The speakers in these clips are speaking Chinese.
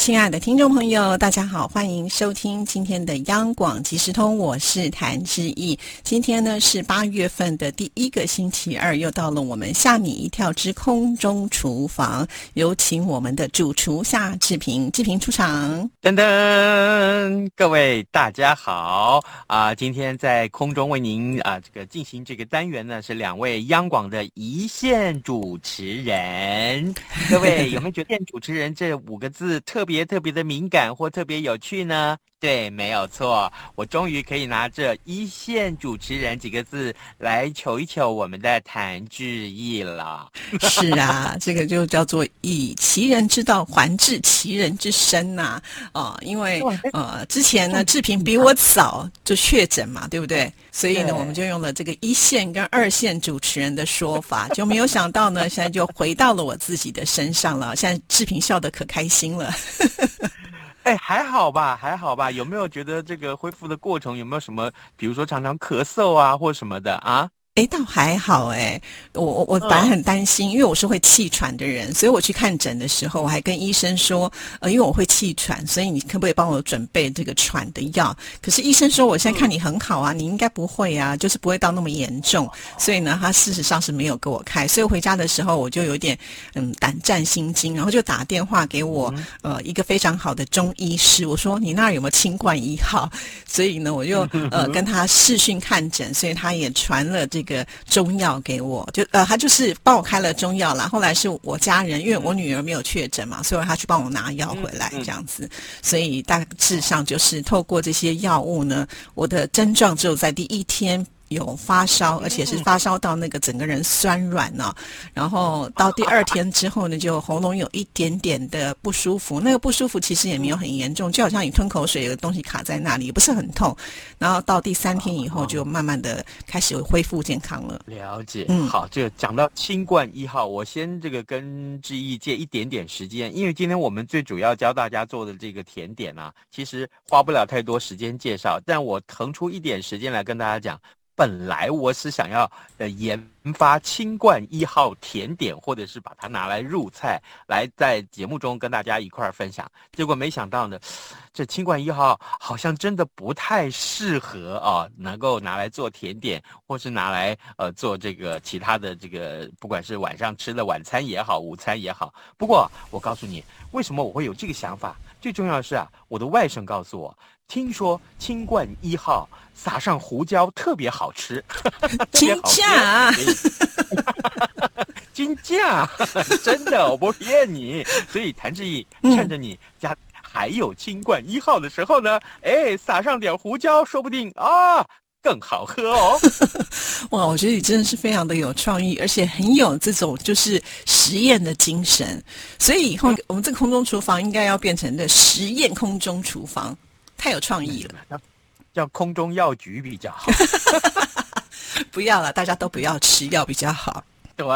亲爱的听众朋友，大家好，欢迎收听今天的央广即时通，我是谭志毅。今天呢是八月份的第一个星期二，又到了我们吓你一跳之空中厨房，有请我们的主厨夏志平，志平出场。噔噔，各位大家好啊！今天在空中为您啊这个进行这个单元呢，是两位央广的一线主持人。各位有没有觉得“主持人”这五个字特别？别特别的敏感或特别有趣呢？对，没有错，我终于可以拿着“一线主持人”几个字来求一求我们的谭志毅了。是啊，这个就叫做以其人之道还治其人之身呐。哦，因为呃，之前呢，志平比我早就确诊嘛，对不对？所以呢，我们就用了这个一线跟二线主持人的说法，就没有想到呢，现在就回到了我自己的身上了。现在志平笑得可开心了。哎，还好吧，还好吧。有没有觉得这个恢复的过程有没有什么，比如说常常咳嗽啊，或什么的啊？哎，倒还好哎，我我我本来很担心，因为我是会气喘的人，所以我去看诊的时候，我还跟医生说，呃，因为我会气喘，所以你可不可以帮我准备这个喘的药？可是医生说，我现在看你很好啊，你应该不会啊，就是不会到那么严重，所以呢，他事实上是没有给我开。所以回家的时候，我就有点嗯胆战心惊，然后就打电话给我呃一个非常好的中医师，我说你那儿有没有清冠一号？所以呢，我就呃跟 他视讯看诊，所以他也传了这个。个中药给我，就呃，他就是帮我开了中药啦。后来是我家人，因为我女儿没有确诊嘛，所以他去帮我拿药回来这样子。所以大致上就是透过这些药物呢，我的症状只有在第一天。有发烧，而且是发烧到那个整个人酸软呢。然后到第二天之后呢，就喉咙有一点点的不舒服。那个不舒服其实也没有很严重，就好像你吞口水有个东西卡在那里，也不是很痛。然后到第三天以后，就慢慢的开始恢复健康了。了解，嗯，好，这个讲到新冠一号，我先这个跟志毅借一点点时间，因为今天我们最主要教大家做的这个甜点啊，其实花不了太多时间介绍，但我腾出一点时间来跟大家讲。本来我是想要呃研发清冠一号甜点，或者是把它拿来入菜，来在节目中跟大家一块儿分享。结果没想到呢，这清冠一号好像真的不太适合啊，能够拿来做甜点，或是拿来呃做这个其他的这个，不管是晚上吃的晚餐也好，午餐也好。不过我告诉你，为什么我会有这个想法？最重要的是啊，我的外甥告诉我。听说清冠一号撒上胡椒 特别好吃，金价，金价，真的我不骗你。所以谭志毅趁着你家还有清冠一号的时候呢，哎，撒上点胡椒，说不定啊更好喝哦。哇，我觉得你真的是非常的有创意，而且很有这种就是实验的精神。所以以后我们这个空中厨房应该要变成的实验空中厨房。太有创意了，叫空中药局比较好。不要了，大家都不要吃药比较好。对，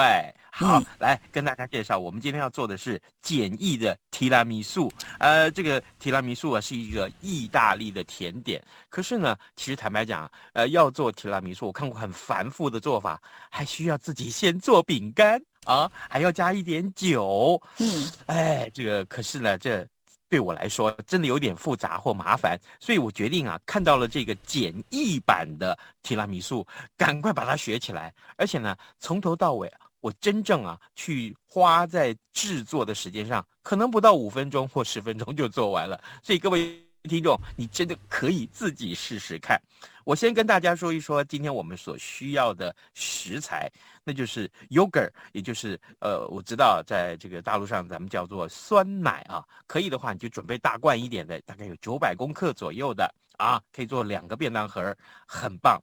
好，来跟大家介绍，我们今天要做的是简易的提拉米苏。呃，这个提拉米苏啊是一个意大利的甜点。可是呢，其实坦白讲，呃，要做提拉米苏，我看过很繁复的做法，还需要自己先做饼干啊，还要加一点酒。嗯，哎，这个可是呢，这。对我来说，真的有点复杂或麻烦，所以我决定啊，看到了这个简易版的提拉米苏，赶快把它学起来。而且呢，从头到尾，我真正啊去花在制作的时间上，可能不到五分钟或十分钟就做完了。所以各位。听众，你真的可以自己试试看。我先跟大家说一说今天我们所需要的食材，那就是 yogurt，也就是呃，我知道在这个大陆上咱们叫做酸奶啊。可以的话，你就准备大罐一点的，大概有九百公克左右的啊，可以做两个便当盒，很棒。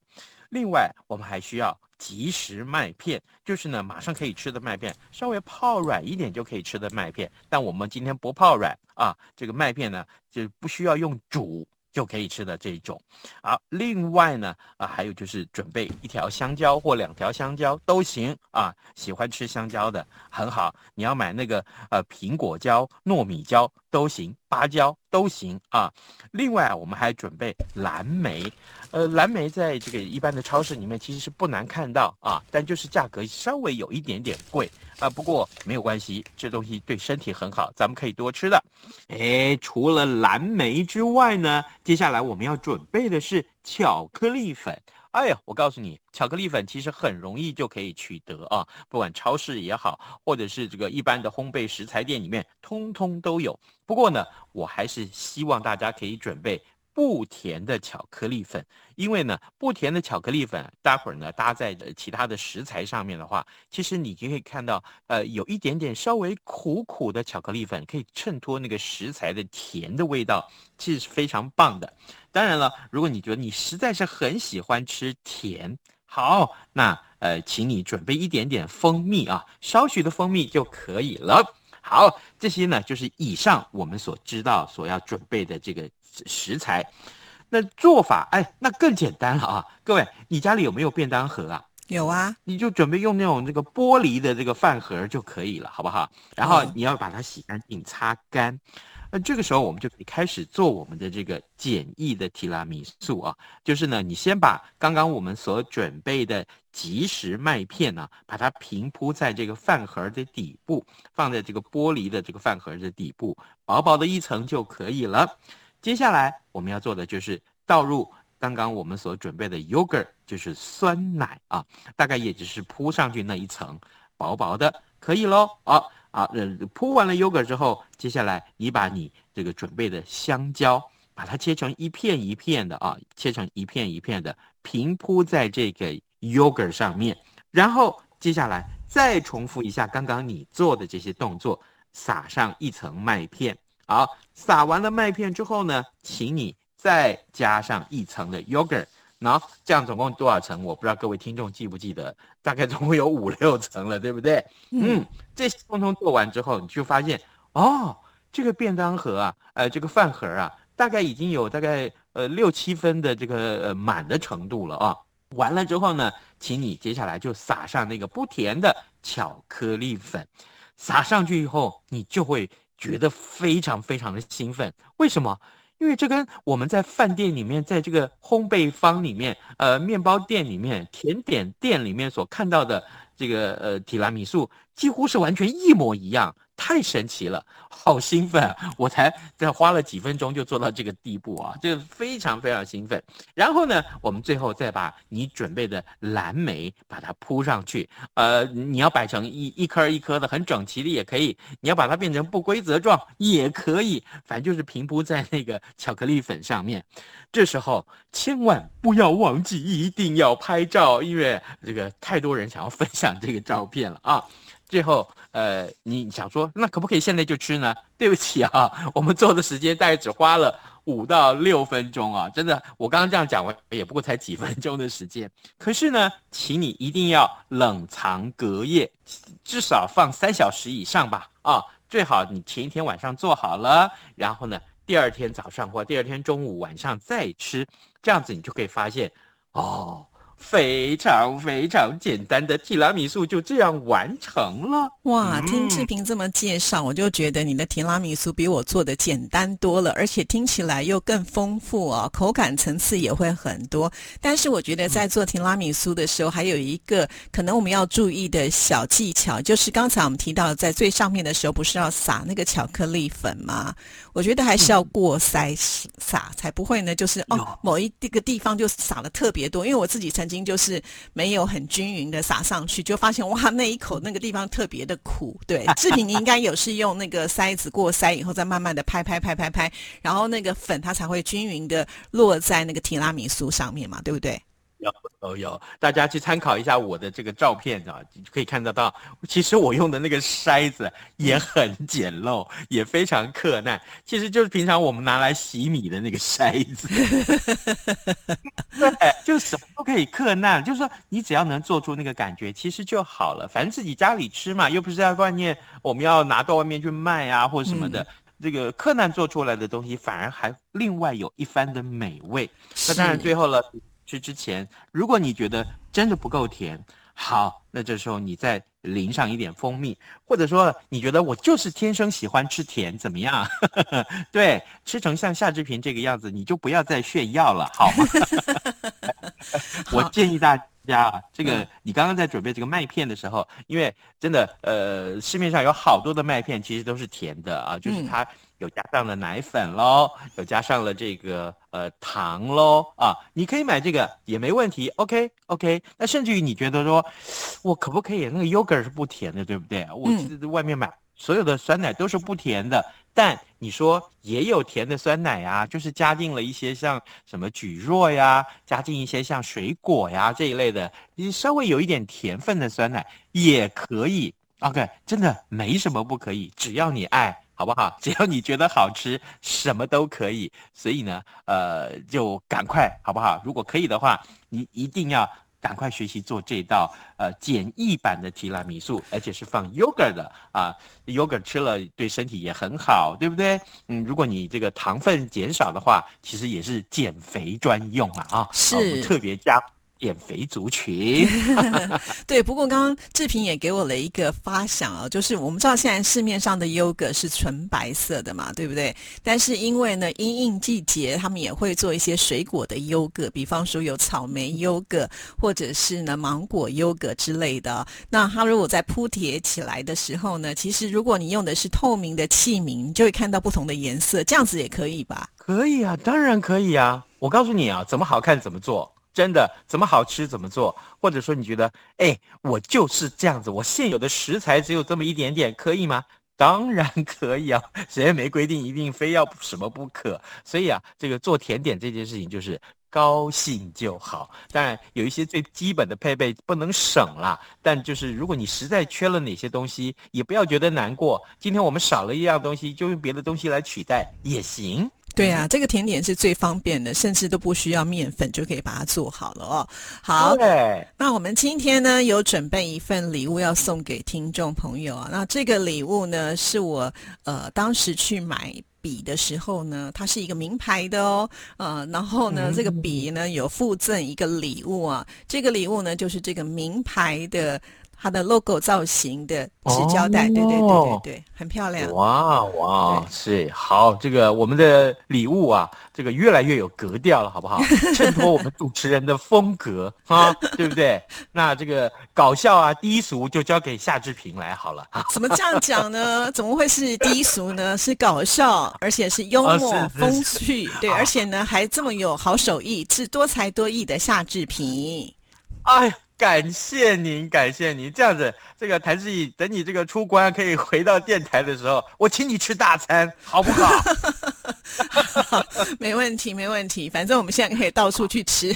另外，我们还需要即食麦片，就是呢马上可以吃的麦片，稍微泡软一点就可以吃的麦片。但我们今天不泡软啊，这个麦片呢就不需要用煮就可以吃的这一种。啊，另外呢，啊，还有就是准备一条香蕉或两条香蕉都行啊。喜欢吃香蕉的很好，你要买那个呃苹果蕉、糯米蕉都行，芭蕉都行啊。另外，我们还准备蓝莓，呃，蓝莓在这个一般的超市里面其实是不难看到啊，但就是价格稍微有一点点贵啊。不过没有关系，这东西对身体很好，咱们可以多吃的。哎，除了蓝莓之外呢，接下来我们要准备的是巧克力粉。哎呀，我告诉你，巧克力粉其实很容易就可以取得啊，不管超市也好，或者是这个一般的烘焙食材店里面，通通都有。不过呢，我还是希望大家可以准备。不甜的巧克力粉，因为呢，不甜的巧克力粉，待会儿呢搭在其他的食材上面的话，其实你就可以看到，呃，有一点点稍微苦苦的巧克力粉，可以衬托那个食材的甜的味道，其实是非常棒的。当然了，如果你觉得你实在是很喜欢吃甜，好，那呃，请你准备一点点蜂蜜啊，少许的蜂蜜就可以了。好，这些呢就是以上我们所知道所要准备的这个。食材，那做法哎，那更简单了啊！各位，你家里有没有便当盒啊？有啊，你就准备用那种这个玻璃的这个饭盒就可以了，好不好？然后你要把它洗干净、擦干。那这个时候我们就可以开始做我们的这个简易的提拉米苏啊，就是呢，你先把刚刚我们所准备的即食麦片呢，把它平铺在这个饭盒的底部，放在这个玻璃的这个饭盒的底部，薄薄的一层就可以了。接下来我们要做的就是倒入刚刚我们所准备的 yogurt，就是酸奶啊，大概也只是铺上去那一层，薄薄的，可以喽。好，啊，呃，铺完了 yogurt 之后，接下来你把你这个准备的香蕉，把它切成一片一片的啊，切成一片一片的，平铺在这个 yogurt 上面，然后接下来再重复一下刚刚你做的这些动作，撒上一层麦片。好，撒完了麦片之后呢，请你再加上一层的 yogurt，然后这样总共多少层？我不知道各位听众记不记得，大概总共有五六层了，对不对？嗯，这些通通做完之后，你就发现哦，这个便当盒啊，呃，这个饭盒啊，大概已经有大概呃六七分的这个呃满的程度了啊。完了之后呢，请你接下来就撒上那个不甜的巧克力粉，撒上去以后，你就会。觉得非常非常的兴奋，为什么？因为这跟我们在饭店里面，在这个烘焙坊里面，呃，面包店里面、甜点店里面所看到的这个呃提拉米苏，几乎是完全一模一样。太神奇了，好兴奋！我才在花了几分钟就做到这个地步啊，就非常非常兴奋。然后呢，我们最后再把你准备的蓝莓把它铺上去。呃，你要摆成一一颗一颗的，很整齐的也可以；你要把它变成不规则状也可以，反正就是平铺在那个巧克力粉上面。这时候千万不要忘记，一定要拍照，因为这个太多人想要分享这个照片了啊。最后，呃，你想说那可不可以现在就吃呢？对不起啊，我们做的时间大概只花了五到六分钟啊，真的，我刚刚这样讲完也不过才几分钟的时间。可是呢，请你一定要冷藏隔夜，至少放三小时以上吧。啊，最好你前一天晚上做好了，然后呢，第二天早上或第二天中午、晚上再吃，这样子你就可以发现，哦。非常非常简单的提拉米苏就这样完成了哇！听志平这么介绍，我就觉得你的提拉米苏比我做的简单多了，而且听起来又更丰富哦，口感层次也会很多。但是我觉得在做提拉米苏的时候，还有一个可能我们要注意的小技巧，就是刚才我们提到在最上面的时候，不是要撒那个巧克力粉吗？我觉得还是要过筛撒，才不会呢，就是哦某一个地方就撒了特别多，因为我自己曾。经就是没有很均匀的撒上去，就发现哇，那一口那个地方特别的苦。对，制品你应该有是用那个筛子过筛以后，再慢慢的拍拍拍拍拍，然后那个粉它才会均匀的落在那个提拉米苏上面嘛，对不对？有都有，大家去参考一下我的这个照片啊，可以看得到。其实我用的那个筛子也很简陋，也非常克难。其实就是平常我们拿来洗米的那个筛子。对，就什么都可以克难，就是说你只要能做出那个感觉，其实就好了。反正自己家里吃嘛，又不是在外面，我们要拿到外面去卖啊，或者什么的。这个柯南做出来的东西反而还另外有一番的美味。那当然，最后了吃之前，如果你觉得真的不够甜，好，那这时候你再淋上一点蜂蜜，或者说你觉得我就是天生喜欢吃甜，怎么样？对，吃成像夏志平这个样子，你就不要再炫耀了，好吗？我建议大家啊，这个你刚刚在准备这个麦片的时候，因为真的，呃，市面上有好多的麦片其实都是甜的啊，就是它有加上了奶粉喽，有加上了这个呃糖喽啊，你可以买这个也没问题，OK OK。那甚至于你觉得说，我可不可以那个 yogurt 是不甜的，对不对？我外面买所有的酸奶都是不甜的。但你说也有甜的酸奶呀，就是加进了一些像什么蒟蒻呀，加进一些像水果呀这一类的，你稍微有一点甜分的酸奶也可以。OK，真的没什么不可以，只要你爱好不好？只要你觉得好吃，什么都可以。所以呢，呃，就赶快好不好？如果可以的话，你一定要。赶快学习做这道呃简易版的提拉米苏，而且是放 yogurt 的啊，yogurt 吃了对身体也很好，对不对？嗯，如果你这个糖分减少的话，其实也是减肥专用啊啊，是特别加。减肥族群，对。不过刚刚志平也给我了一个发想啊，就是我们知道现在市面上的优格是纯白色的嘛，对不对？但是因为呢，因应季节，他们也会做一些水果的优格，比方说有草莓优格，或者是呢芒果优格之类的。那它如果在铺叠起来的时候呢，其实如果你用的是透明的器皿，你就会看到不同的颜色，这样子也可以吧？可以啊，当然可以啊。我告诉你啊，怎么好看怎么做。真的怎么好吃怎么做，或者说你觉得，哎，我就是这样子，我现有的食材只有这么一点点，可以吗？当然 可以啊，谁也没规定一定非要什么不可。所以啊，这个做甜点这件事情就是高兴就好。当然有一些最基本的配备不能省啦，但就是如果你实在缺了哪些东西，也不要觉得难过。今天我们少了一样东西，就用别的东西来取代也行。对啊，这个甜点是最方便的，甚至都不需要面粉就可以把它做好了哦。好，那我们今天呢有准备一份礼物要送给听众朋友啊。那这个礼物呢是我呃当时去买笔的时候呢，它是一个名牌的哦。呃，然后呢这个笔呢有附赠一个礼物啊，这个礼物呢就是这个名牌的。它的 logo 造型的纸胶带，对对对对对，很漂亮。哇哇，是好，这个我们的礼物啊，这个越来越有格调了，好不好？衬托我们主持人的风格啊，对不对？那这个搞笑啊，低俗就交给夏志平来好了。怎么这样讲呢？怎么会是低俗呢？是搞笑，而且是幽默风趣，对，而且呢还这么有好手艺，是多才多艺的夏志平。哎。感谢您，感谢您。这样子，这个谭志毅，等你这个出关可以回到电台的时候，我请你吃大餐，好不好？没问题，没问题。反正我们现在可以到处去吃。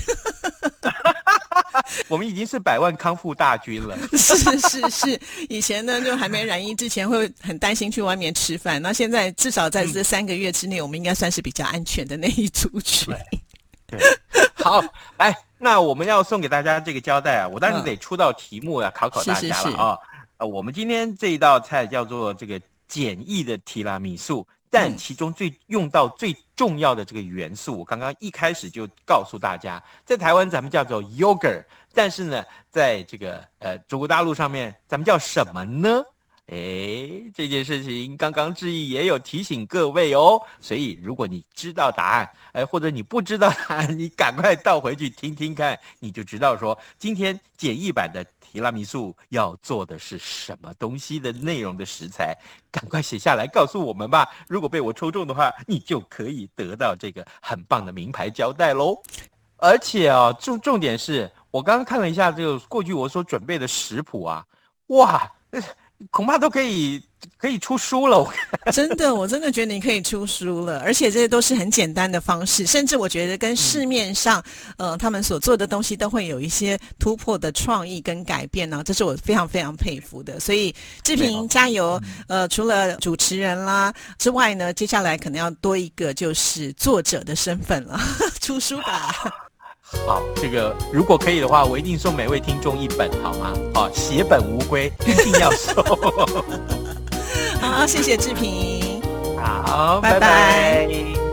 我们已经是百万康复大军了。是是是，以前呢就还没染疫之前会很担心去外面吃饭，那现在至少在这三个月之内，我们应该算是比较安全的那一组群。对，好，来。那我们要送给大家这个交代啊，我当然得出道题目要考考大家了啊。呃，我们今天这一道菜叫做这个简易的提拉米苏，但其中最用到最重要的这个元素，我刚刚一开始就告诉大家，在台湾咱们叫做 yogurt，但是呢，在这个呃中国大陆上面，咱们叫什么呢？哎，这件事情刚刚志毅也有提醒各位哦，所以如果你知道答案，哎，或者你不知道答案，你赶快倒回去听听看，你就知道说今天简易版的提拉米苏要做的是什么东西的内容的食材，赶快写下来告诉我们吧。如果被我抽中的话，你就可以得到这个很棒的名牌胶带喽。而且啊，重重点是我刚刚看了一下这个过去我所准备的食谱啊，哇！恐怕都可以可以出书了，真的，我真的觉得你可以出书了，而且这些都是很简单的方式，甚至我觉得跟市面上呃他们所做的东西都会有一些突破的创意跟改变呢，这是我非常非常佩服的。所以志平加油！呃，除了主持人啦之外呢，接下来可能要多一个就是作者的身份了，出书吧。好，这个如果可以的话，我一定送每位听众一本，好吗？好，血本无归，一定要送。好，谢谢志平。好，拜拜拜